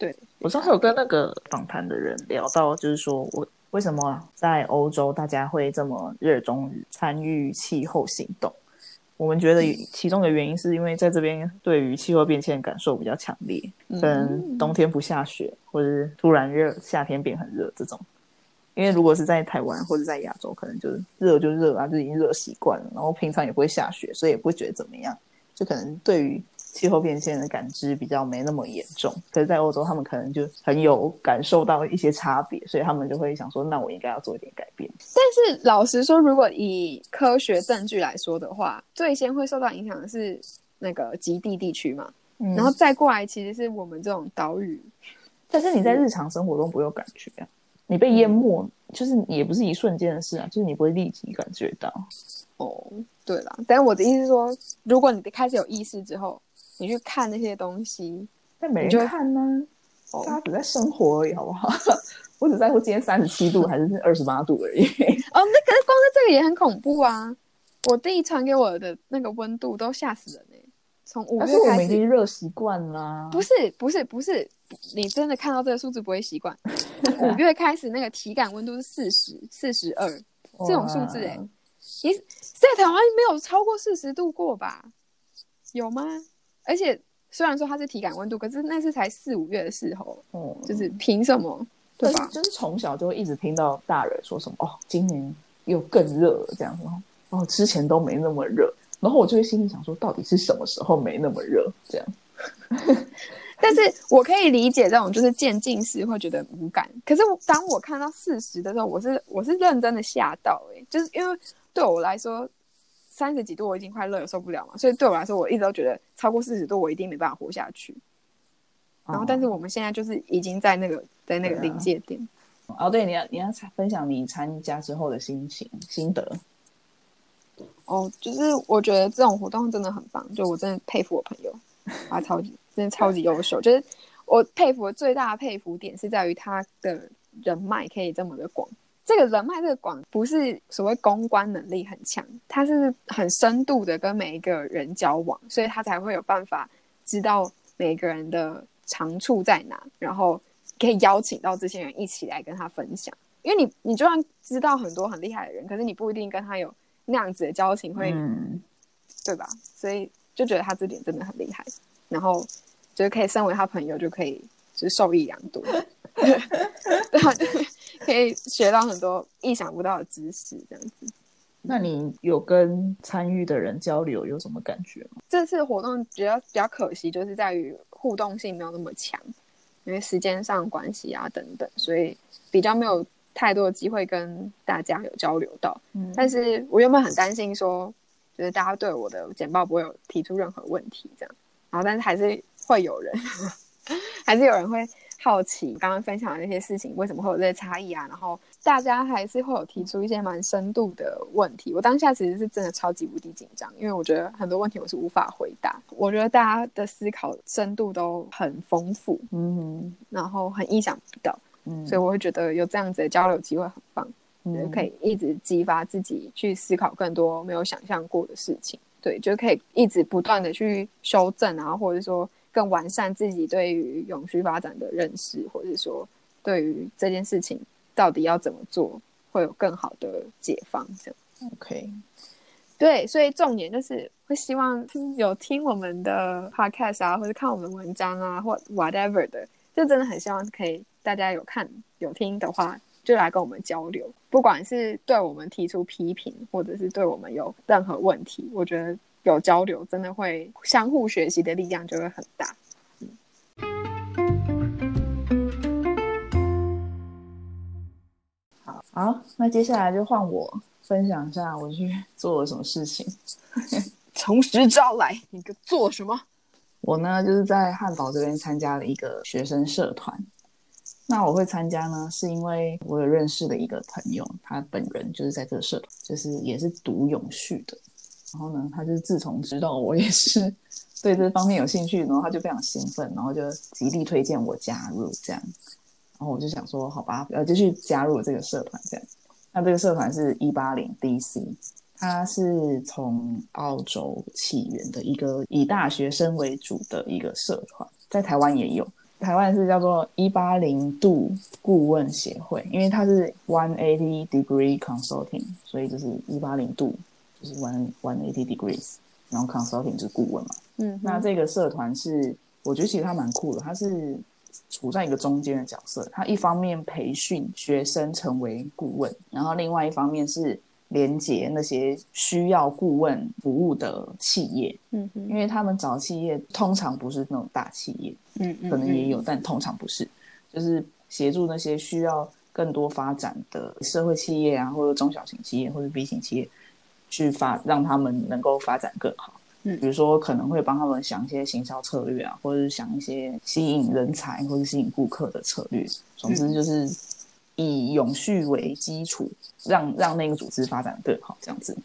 Speaker 1: 对，
Speaker 2: 我上次有跟那个访谈的人聊到，就是说我为什么在欧洲大家会这么热衷于参与气候行动？我们觉得其中的原因是因为在这边对于气候变迁的感受比较强烈，可能冬天不下雪，或者是突然热，夏天变很热这种。因为如果是在台湾或者在亚洲，可能就是热就热啊，就已经热习惯了，然后平常也不会下雪，所以也不会觉得怎么样，就可能对于气候变迁的感知比较没那么严重。可是，在欧洲，他们可能就很有感受到一些差别，所以他们就会想说，那我应该要做一点改变。
Speaker 1: 但是老实说，如果以科学证据来说的话，最先会受到影响的是那个极地地区嘛，
Speaker 2: 嗯
Speaker 1: 然后再过来其实是我们这种岛屿。
Speaker 2: 但是你在日常生活中不会有感觉啊，你被淹没，就是也不是一瞬间的事啊，就是你不会立即感觉到。
Speaker 1: 哦，对了，但是我的意思是说，如果你开始有意识之后，你去看那些东西，
Speaker 2: 但没人看呢、
Speaker 1: 哦
Speaker 2: 大家只在生活而已，好不好？[laughs] 我只在乎今天三十七度还是二十八度而已。
Speaker 1: 哦，那可是光是这个也很恐怖啊！我弟传给我的那个温度都吓死人哎、从五月开始，
Speaker 2: 们已经热习惯啦。
Speaker 1: 不是不是不是，你真的看到这个数字不会习惯。[laughs] 五月开始那个体感温度是四十四十二这种数字哎、
Speaker 2: 哇
Speaker 1: 你在台湾没有超过四十度过吧？有吗？而且虽然说它是体感温度，可是那是才四五月的时候，
Speaker 2: 哦
Speaker 1: 就是凭什么？对吧？
Speaker 2: 就是从小就会一直听到大人说什么哦，今年又更热了这样子，然后哦之前都没那么热，然后我就会心里想说，到底是什么时候没那么热？这样 [laughs]
Speaker 1: 但是我可以理解这种就是渐进式会觉得无感，可是当我看到四十的时候，我是我是认真的吓到哎、欸就是因为对我来说三十几度我已经快热了受不了嘛，所以对我来说我一直都觉得超过四十度我一定没办法活下去。然后，但是我们现在就是已经在那个在那个临界点，
Speaker 2: 哦，对，你要你要分享你参加之后的心情心得。
Speaker 1: 哦，就是我觉得这种活动真的很棒，就我真的佩服我朋友，他超级真的超级优秀。就是我佩服的最大的佩服点是在于他的人脉可以这么的广。这个人脉这个广不是所谓公关能力很强，他是很深度的跟每一个人交往，所以他才会有办法知道每个人的长处在哪，然后可以邀请到这些人一起来跟他分享。因为你你就算知道很多很厉害的人，可是你不一定跟他有那样子的交情会。
Speaker 2: 嗯，
Speaker 1: 对吧？所以就觉得他这点真的很厉害，然后就是可以身为他朋友，就可以就是受益良多，[laughs] 可以学到很多意想不到的知识，这样子。
Speaker 2: 那你有跟参与的人交流有什么感觉吗？
Speaker 1: 这次活动比较比较可惜，就是在于互动性没有那么强，因为时间上关系啊等等，所以比较没有太多的机会跟大家有交流到。
Speaker 2: 嗯
Speaker 1: 但是我原本很担心说，就是大家对我的简报不会有提出任何问题这样，然后但是还是会有人，[laughs] 还是有人会好奇刚刚分享的那些事情为什么会有这些差异啊，然后大家还是会有提出一些蛮深度的问题。我当下其实是真的超级无敌紧张，因为我觉得很多问题我是无法回答。我觉得大家的思考深度都很丰富，
Speaker 2: 嗯
Speaker 1: 然后很意想不到，
Speaker 2: 嗯，
Speaker 1: 所以我会觉得有这样子的交流机会很棒。就是
Speaker 2: 嗯
Speaker 1: 可以一直激发自己去思考更多没有想象过的事情。对，就可以一直不断的去修正啊，或者说更完善自己对于永续发展的认识，或者说对于这件事情到底要怎么做，会有更好的解放。这样
Speaker 2: OK，
Speaker 1: 对，所以重点就是会希望有听我们的 podcast 啊，或者看我们的文章啊，或 whatever 的，就真的很希望可以大家有看有听的话，就来跟我们交流，不管是对我们提出批评，或者是对我们有任何问题，我觉得有交流真的会相互学习的力量就会很大。
Speaker 2: 好，好，那接下来就换我分享一下我去做了什么事情。[laughs]
Speaker 1: 从实招来，你个做什么？
Speaker 2: 我呢，就是在汉堡这边参加了一个学生社团。那我会参加呢，是因为我有认识的一个朋友，他本人就是在这个社团，就是也是读永续的。然后呢，他就是自从知道我也是对这方面有兴趣，然后他就非常兴奋，然后就极力推荐我加入这样。然后我就想说，好吧，呃，就去加入这个社团这样。那这个社团是一八零 DC，它是从澳洲起源的一个以大学生为主的一个社团，在台湾也有。台湾是叫做一八零度顾问协会，因为它是 one eighty degree consulting，所以就是一八零度就是 one one eighty degrees，然后 consulting 就是顾问嘛。
Speaker 1: 嗯，
Speaker 2: 那这个社团是，我觉得其实它蛮酷的，它是处在一个中间的角色。它一方面培训学生成为顾问，然后另外一方面是连接那些需要顾问服务的企业。
Speaker 1: 嗯哼，
Speaker 2: 因为他们找企业通常不是那种大企业，
Speaker 1: 嗯嗯，
Speaker 2: 可能也有，但通常不是，就是协助那些需要更多发展的社会企业啊，或者中小型企业或者 B 型企业，去发让他们能够发展更好。
Speaker 1: 嗯
Speaker 2: 比如说可能会帮他们想一些行销策略啊，或者是想一些吸引人才或者吸引顾客的策略。总之就是以永续为基础，让让那个组织发展更好，这样子。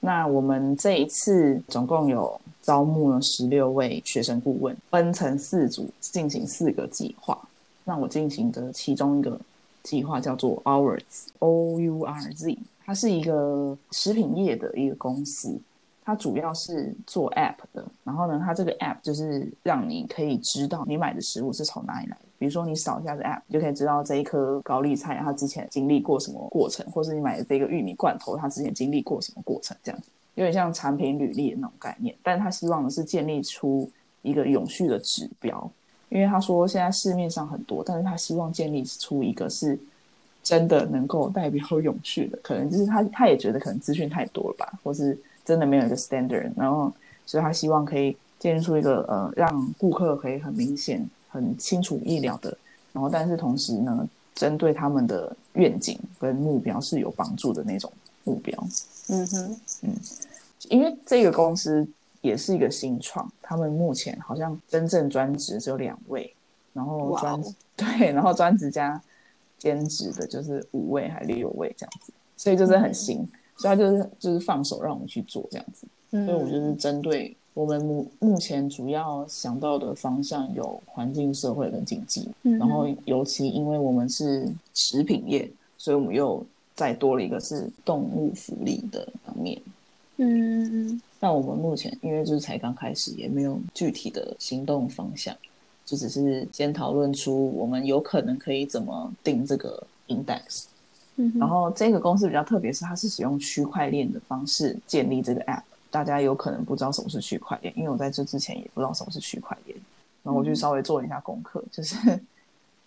Speaker 2: 那我们这一次总共有招募了十六位学生顾问，分成四组进行四个计划。那我进行的其中一个计划叫做 Ours，O U R Z，它是一个食品业的一个公司，它主要是做 App 的。然后呢，它这个 App 就是让你可以知道你买的食物是从哪里来的。比如说你扫一下这 App，就可以知道这一颗高丽菜它之前经历过什么过程，或是你买的这个玉米罐头它之前经历过什么过程，这样子有点像产品履历的那种概念。但他希望的是建立出一个永续的指标，因为他说现在市面上很多，但是他希望建立出一个是真的能够代表 [laughs] 永续的，可能就是他他也觉得可能资讯太多了吧，或是真的没有一个 standard，然后所以他希望可以建立出一个呃让顾客可以很明显、很清楚意料的，然后但是同时呢，针对他们的愿景跟目标是有帮助的那种目标。
Speaker 1: 嗯哼，嗯
Speaker 2: 因为这个公司也是一个新创，他们目前好像真正专职只有两位，然后专、[laughs] 对，然后专职加兼职的就是五位还六位这样子，所以就是很新，所以他就是就是放手让我们去做这样子，
Speaker 1: 嗯
Speaker 2: 所以我就是针对我们目目前主要想到的方向有环境、社会跟经济，
Speaker 1: 嗯。
Speaker 2: 然后尤其因为我们是食品业，所以我们又再多了一个是动物福利的方面。
Speaker 1: 嗯嗯
Speaker 2: 但我们目前因为就是才刚开始，也没有具体的行动方向，就只是先讨论出我们有可能可以怎么定这个 index。
Speaker 1: 嗯，
Speaker 2: 然后这个公司比较特别，是它是使用区块链的方式建立这个 app。大家有可能不知道什么是区块链，因为我在这之前也不知道什么是区块链。然后我就稍微做了一下功课，就是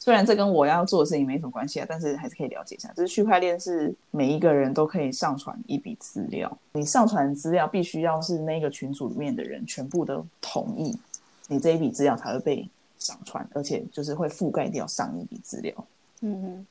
Speaker 2: 虽然这跟我要做的事情没什么关系啊，但是还是可以了解一下。就是区块链是每一个人都可以上传一笔资料，你上传资料必须要是那个群组里面的人全部都同意，你这一笔资料才会被上传，而且就是会覆盖掉上一笔资料。
Speaker 1: 嗯哼，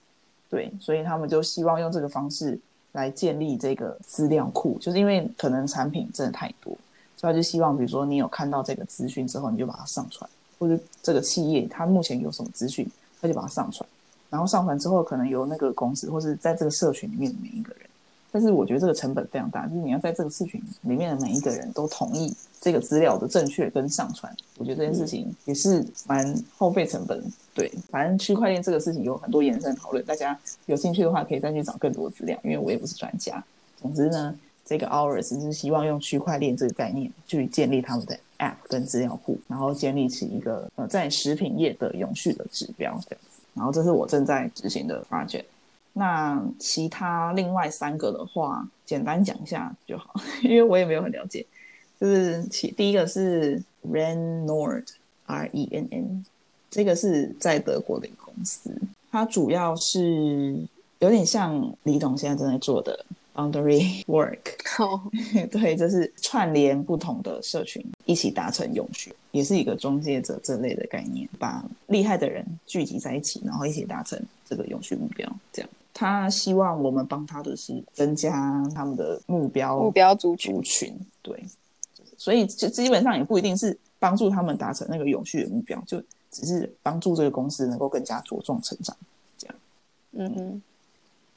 Speaker 2: 对，所以他们就希望用这个方式来建立这个资料库，就是因为可能产品真的太多，所以他就希望，比如说你有看到这个资讯之后，你就把它上传，或者这个企业它目前有什么资讯，就把它上传，然后上传之后，可能由那个公司或是在这个社群里面的每一个人，但是我觉得这个成本非常大，就是你要在这个社群里面的每一个人都同意这个资料的正确跟上传，我觉得这件事情也是蛮耗费成本。对，反正区块链这个事情有很多延伸讨论，大家有兴趣的话可以再去找更多资料，因为我也不是专家。总之呢，这个 Hours 是希望用区块链这个概念去建立他们的 App 跟资料库，然后建立起一个呃在食品业的永续的指标这样子。然后这是我正在执行的 project。那其他另外三个的话，简单讲一下就好，[laughs] 因为我也没有很了解。就是其第一个是 Ren Nord，R E N N，这个是在德国的一个公司，它主要是有点像李总现在正在做的 Boundary Work，
Speaker 1: 哦，[laughs]
Speaker 2: 对，就是串联不同的社群一起达成永续，也是一个中介者这类的概念，把厉害的人聚集在一起，然后一起达成这个永续目标，这样。他希望我们帮他的是增加他们的目标
Speaker 1: 目标族群
Speaker 2: 族群，对，所以就基本上也不一定是帮助他们达成那个永续的目标，就只是帮助这个公司能够更加茁壮成长。
Speaker 1: 这样嗯嗯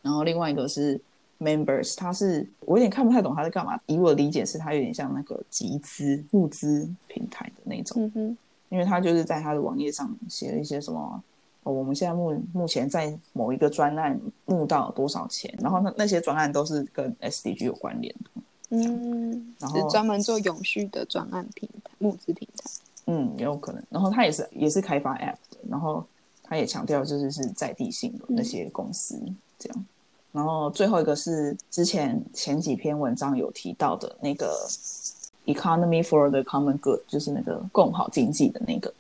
Speaker 2: 然后另外一个是 Members，它是我有点看不太懂它在干嘛。以我的理解是，它有点像那个集资募资平台的那种，因为它就是在它的网页上写了一些什么。哦，我们现在目目前在某一个专案募到多少钱，然后那那些专案都是跟 SDG 有关联的。
Speaker 1: 嗯，
Speaker 2: 然后
Speaker 1: 是专门做永续的专案平台、募资平台。
Speaker 2: 嗯，也有可能。然后他也是也是开发 App 的，然后他也强调就是是在地性的那些公司这样。然后最后一个是之前前几篇文章有提到的那个 Economy for the Common Good，就是那个共好经济的那个。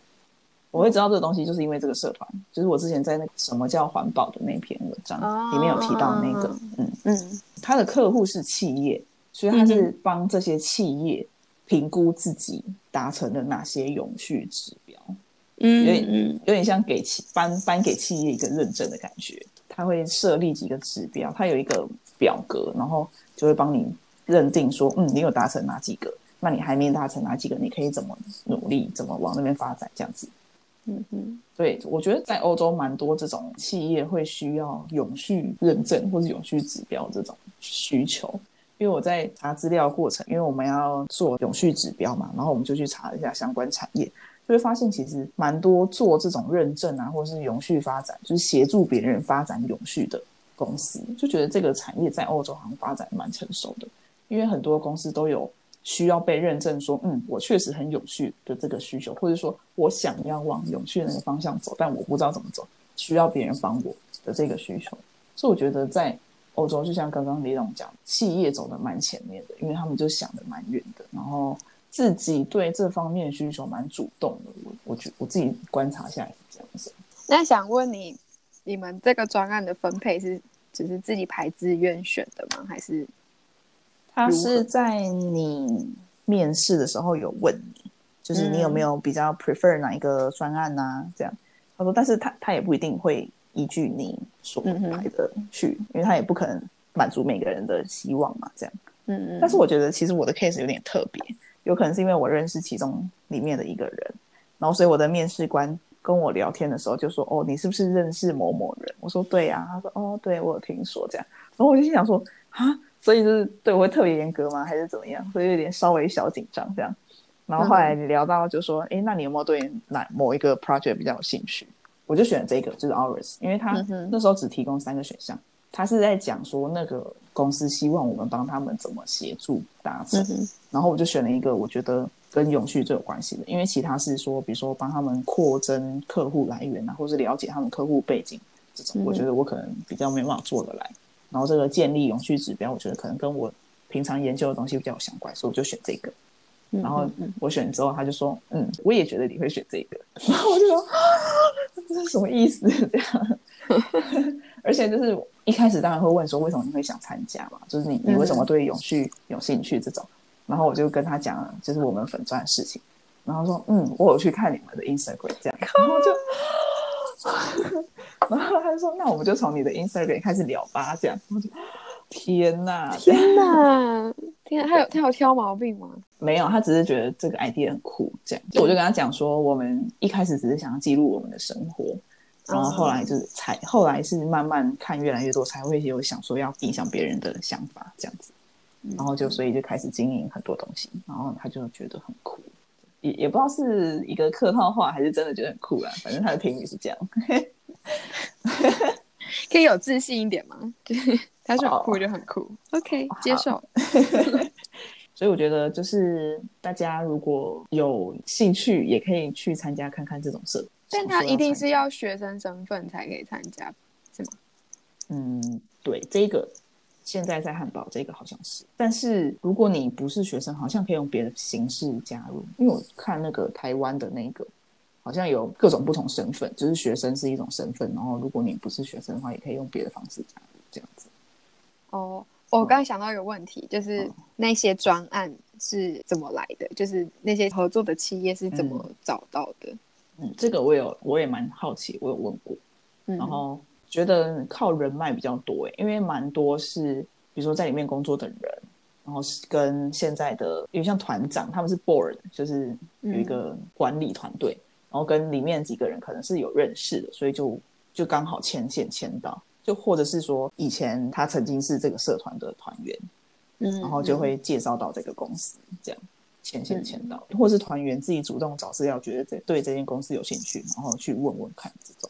Speaker 2: 我会知道这个东西，就是因为这个社团，就是我之前在那个什么叫环保的那篇文章
Speaker 1: 哦
Speaker 2: 里面有提到那个，嗯，
Speaker 1: 嗯
Speaker 2: 他的客户是企业，所以他是帮这些企业评估自己达成了哪些永续指标，
Speaker 1: 嗯
Speaker 2: 有点
Speaker 1: 嗯
Speaker 2: 有点像给企颁颁给企业一个认证的感觉。他会设立几个指标，他有一个表格，然后就会帮你认定说，嗯，你有达成哪几个，那你还没达成哪几个，你可以怎么努力，怎么往那边发展，这样子。
Speaker 1: 嗯嗯
Speaker 2: 对，我觉得在欧洲蛮多这种企业会需要永续认证或者永续指标这种需求。因为我在查资料过程，因为我们要做永续指标嘛，然后我们就去查一下相关产业，就会发现其实蛮多做这种认证啊，或者是永续发展，就是协助别人发展永续的公司，就觉得这个产业在欧洲好像发展蛮成熟的，因为很多公司都有需要被认证说，嗯，我确实很永续的这个需求，或者说我想要往永续的那个方向走，但我不知道怎么走，需要别人帮我的这个需求。所以我觉得在欧洲，就像刚刚李总讲，企业走的蛮前面的，因为他们就想的蛮远的，然后自己对这方面的需求蛮主动的。我我觉我自己观察下来是这样子。
Speaker 1: 那想问你，你们这个专案的分配是只是自己排志愿选的吗？还是
Speaker 2: 他是在你面试的时候有问你，就是你有没有比较 prefer 哪一个专案呐、这样，他说，但是他他也不一定会依据你所排的去，因为他也不可能满足每个人的希望嘛，这样。
Speaker 1: 嗯嗯？
Speaker 2: 但是我觉得其实我的 case 有点特别，有可能是因为我认识其中里面的一个人，然后所以我的面试官跟我聊天的时候就说：“哦，你是不是认识某某人？”我说：“对呀、他说：“哦，对我有听说这样。”然后我就心想说：“啊，所以就是对我会特别严格吗？还是怎么样？”所以有点稍微小紧张这样。然后后来聊到就说：“诶，那你有没有对哪某一个 project 比较有兴趣？”我就选了这个，就是 Ours，因为他那时候只提供三个选项。他是在讲说那个公司希望我们帮他们怎么协助达成，
Speaker 1: 嗯
Speaker 2: 然后我就选了一个我觉得跟永续最有关系的，因为其他是说，比如说帮他们扩增客户来源啊，或是了解他们客户背景这种，
Speaker 1: 嗯
Speaker 2: 我觉得我可能比较没办法做得来。然后这个建立永续指标，我觉得可能跟我平常研究的东西比较有相关，所以我就选这个。
Speaker 1: 嗯
Speaker 2: 然后
Speaker 1: 嗯
Speaker 2: 我选之后，他就说：“嗯，我也觉得你会选这个。[laughs] ”然后我就说：“啊 [laughs] 这是什么意思？”这样，[laughs] 而且就是一开始当然会问说，为什么你会想参加嘛？就是你你为什么对永续有兴趣这种？然后我就跟他讲了，就是我们粉钻的事情。然后说：“嗯，我有去看你们的 Instagram 这样。”然后就，然后他就说：“那我们就从你的 Instagram 开始聊吧。”这样，我就天哪！
Speaker 1: 天哪，天哪，他有他有挑毛病吗？
Speaker 2: 没有，他只是觉得这个 idea 很酷，这样。我就跟他讲说，我们一开始只是想要记录我们的生活，然后后来就是才，后来是慢慢看越来越多，才会有想说要影响别人的想法这样子，然后就所以就开始经营很多东西，然后他就觉得很酷，也也不知道是一个客套话还是真的觉得很酷啦，反正他的评语是这样。[laughs]
Speaker 1: 可以有自信一点吗？就是他说很酷
Speaker 2: 哦
Speaker 1: 就很酷，OK，接受。[laughs]
Speaker 2: 所以我觉得，就是大家如果有兴趣，也可以去参加看看这种社。
Speaker 1: 但他一定是要学生身份才可以参加，是吗？
Speaker 2: 嗯，对，这个现在在汉堡，这个好像是。但是如果你不是学生，好像可以用别的形式加入。因为我看那个台湾的那个，好像有各种不同身份，就是学生是一种身份，然后如果你不是学生的话，也可以用别的方式加入，这样子。
Speaker 1: 哦。我刚才想到一个问题，就是那些专案是怎么来的？就是那些合作的企业是怎么找到的？
Speaker 2: 嗯，这个我有，我也蛮好奇，我有问过，然后觉得靠人脉比较多诶，因为蛮多是，比如说在里面工作的人，然后是跟现在的，因为像团长他们是 board，就是有一个管理团队，然后跟里面几个人可能是有认识的，所以就就刚好牵线牵到。就或者是说，以前他曾经是这个社团的团员，嗯，然后就会介绍到这个公司，这样牵线牵到，或是团员自己主动找资料，觉得这对这间公司有兴趣，然后去问问看这种。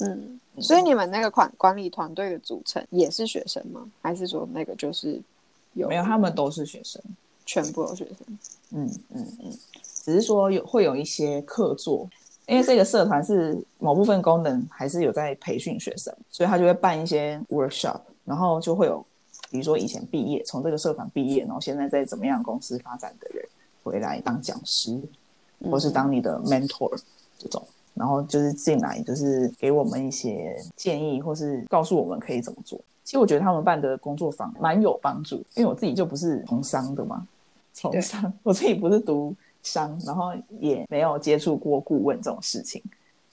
Speaker 1: 嗯，所以你们那个管管理团队的组成也是学生吗？还是说那个就是有
Speaker 2: 没有？他们都是学生，
Speaker 1: 全部都学生。
Speaker 2: 嗯嗯嗯，只是说有会有一些客座。因为这个社团是某部分功能还是有在培训学生，所以他就会办一些 workshop，然后就会有，比如说以前毕业从这个社团毕业，然后现在在怎么样公司发展的人回来当讲师，或是当你的 mentor 这种，然后就是进来就是给我们一些建议，或是告诉我们可以怎么做。其实我觉得他们办的工作坊蛮有帮助，因为我自己就不是从商的嘛，从商我自己不是读。商，然后也没有接触过顾问这种事情，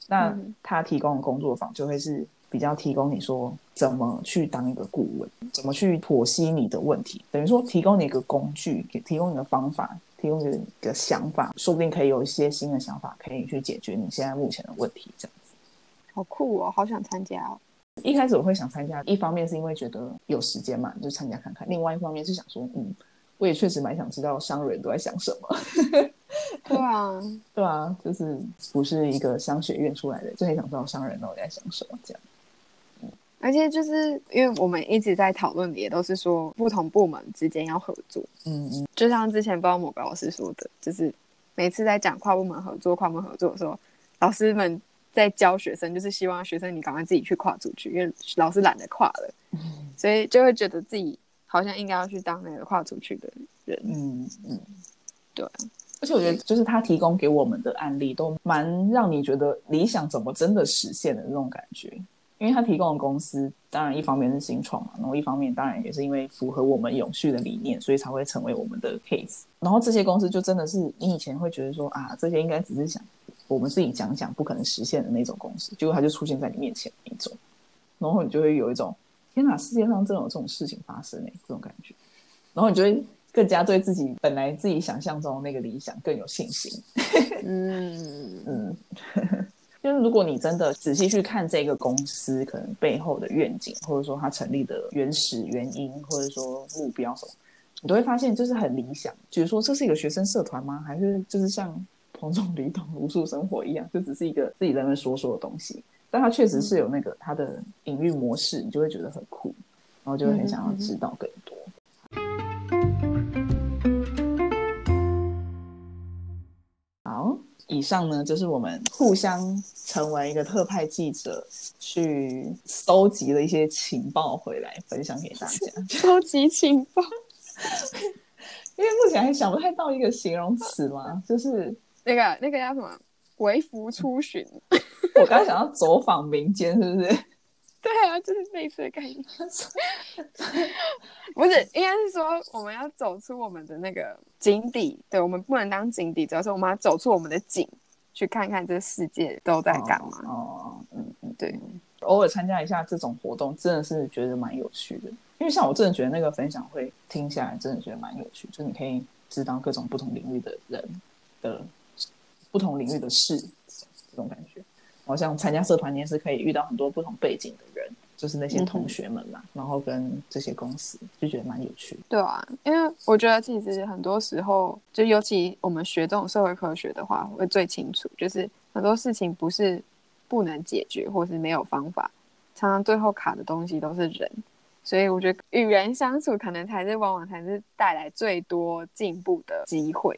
Speaker 2: 那他提供的工作坊就会是比较提供你说怎么去当一个顾问，怎么去剖析你的问题，等于说提供你一个工具，给提供你的方法，提供你一个想法，说不定可以有一些新的想法可以去解决你现在目前的问题，这样子。
Speaker 1: 好酷哦，好想参加哦！
Speaker 2: 一开始我会想参加，一方面是因为觉得有时间嘛，就参加看看；另外一方面是想说，嗯。我也确实蛮想知道商人都在想什么。[laughs]
Speaker 1: 对啊，
Speaker 2: 对啊，就是不是一个商学院出来的，就很想知道商人到底在想什么这样。
Speaker 1: 而且就是因为我们一直在讨论的，也都是说不同部门之间要合作。嗯嗯，就像之前不知道某个老师说的，就是每次在讲跨部门合作、跨部门合作的时候，老师们在教学生，就是希望学生你赶快自己去跨出去，因为老师懒得跨了，[laughs] 所以就会觉得自己。好像应该要去当那个跨出去的人，嗯嗯，对。
Speaker 2: 而且我觉得，就是他提供给我们的案例都蛮让你觉得理想怎么真的实现的那种感觉。因为他提供的公司，当然一方面是新创嘛，然后一方面当然也是因为符合我们永续的理念，所以才会成为我们的 case。然后这些公司就真的是你以前会觉得说啊，这些应该只是想我们自己讲讲，不可能实现的那种公司，结果它就出现在你面前那种，然后你就会有一种。天哪，世界上真有这种事情发生哎，这种感觉，然后你就会更加对自己本来自己想象中那个理想更有信心。嗯 [laughs] 嗯，就是如果你真的仔细去看这个公司可能背后的愿景，或者说它成立的原始原因，或者说目标什么，你都会发现就是很理想。比如说这是一个学生社团吗？还是就是像彭总理懂无数生活一样，就只是一个自己在那说说的东西？但它确实是有那个它的隐喻模式，你就会觉得很酷，然后就会很想要知道更上呢就是我们互相成为一个特派记者，去搜集了一些情报回来分享给大家。[laughs]
Speaker 1: 收集情报，[laughs]
Speaker 2: 因为目前还想不太到一个形容词嘛，就是
Speaker 1: 那个那个叫什么？微服出巡，[laughs]
Speaker 2: 我刚想要走访民间，是不是？
Speaker 1: 对啊，就是类似的概念。不是，应该是说我们要走出我们的那个井底。对，我们不能当井底，主要是我们要走出我们的井，去看看这个世界都在干嘛。哦，嗯嗯，对。
Speaker 2: 偶尔参加一下这种活动，真的是觉得蛮有趣的。因为像我真的觉得那个分享会听下来，真的觉得蛮有趣。就你可以知道各种不同领域的人的。不同领域的事，这种感觉，好像参加社团，你也是可以遇到很多不同背景的人，就是那些同学们嘛，然后跟这些公司，就觉得蛮有趣。
Speaker 1: 对啊，因为我觉得其实很多时候，就尤其我们学这种社会科学的话，会最清楚，就是很多事情不是不能解决，或是没有方法，常常最后卡的东西都是人。所以我觉得与人相处可能才是往往才是带来最多进步的机会。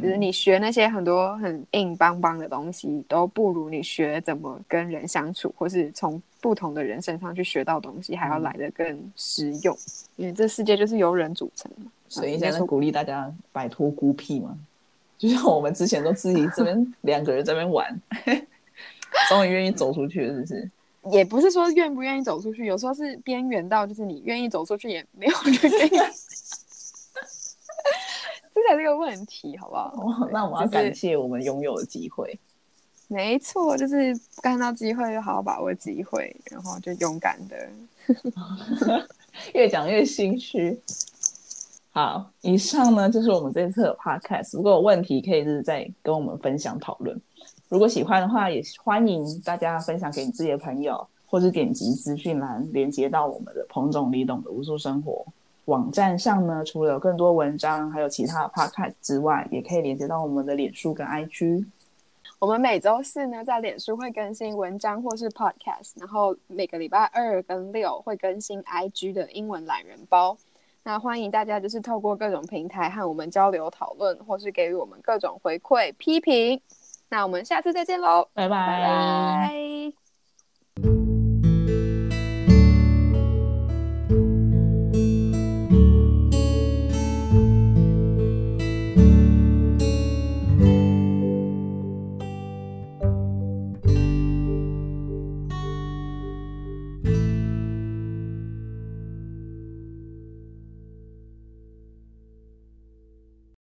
Speaker 1: 就是你学那些很多很硬邦邦的东西，都不如你学怎么跟人相处，或是从不同的人身上去学到东西，还要来得更实用。因为这世界就是由人组成嘛。
Speaker 2: 所以现在鼓励大家摆脱孤僻嘛，[laughs] 就像我们之前都自己这边两个人这边玩，[laughs] 终于愿意走出去了，是不是？
Speaker 1: 也不是说愿不愿意走出去，有时候是边缘到就是你愿意走出去也没有人愿意。[laughs] 这才是个问题，好不好？
Speaker 2: 那我们要感谢我们拥有的机会。
Speaker 1: 没错，就是看到机会就好好把握机会，然后就勇敢的。[laughs] [laughs]
Speaker 2: 越讲越心虚。好，以上呢就是我们这次的 podcast。如果有问题，可以就是再跟我们分享讨论。如果喜欢的话，也欢迎大家分享给你自己的朋友，或是点击资讯栏连接到我们的彭总李董的无数生活。网站上呢，除了有更多文章，还有其他的 podcast 之外，也可以连接到我们的脸书跟 IG。
Speaker 1: 我们每周四呢，在脸书会更新文章或是 podcast，然后每个礼拜二跟六会更新 IG 的英文懒人包。那欢迎大家就是透过各种平台和我们交流讨论，或是给予我们各种回馈批评。那我们下次再见喽，
Speaker 2: 拜
Speaker 1: 拜拜。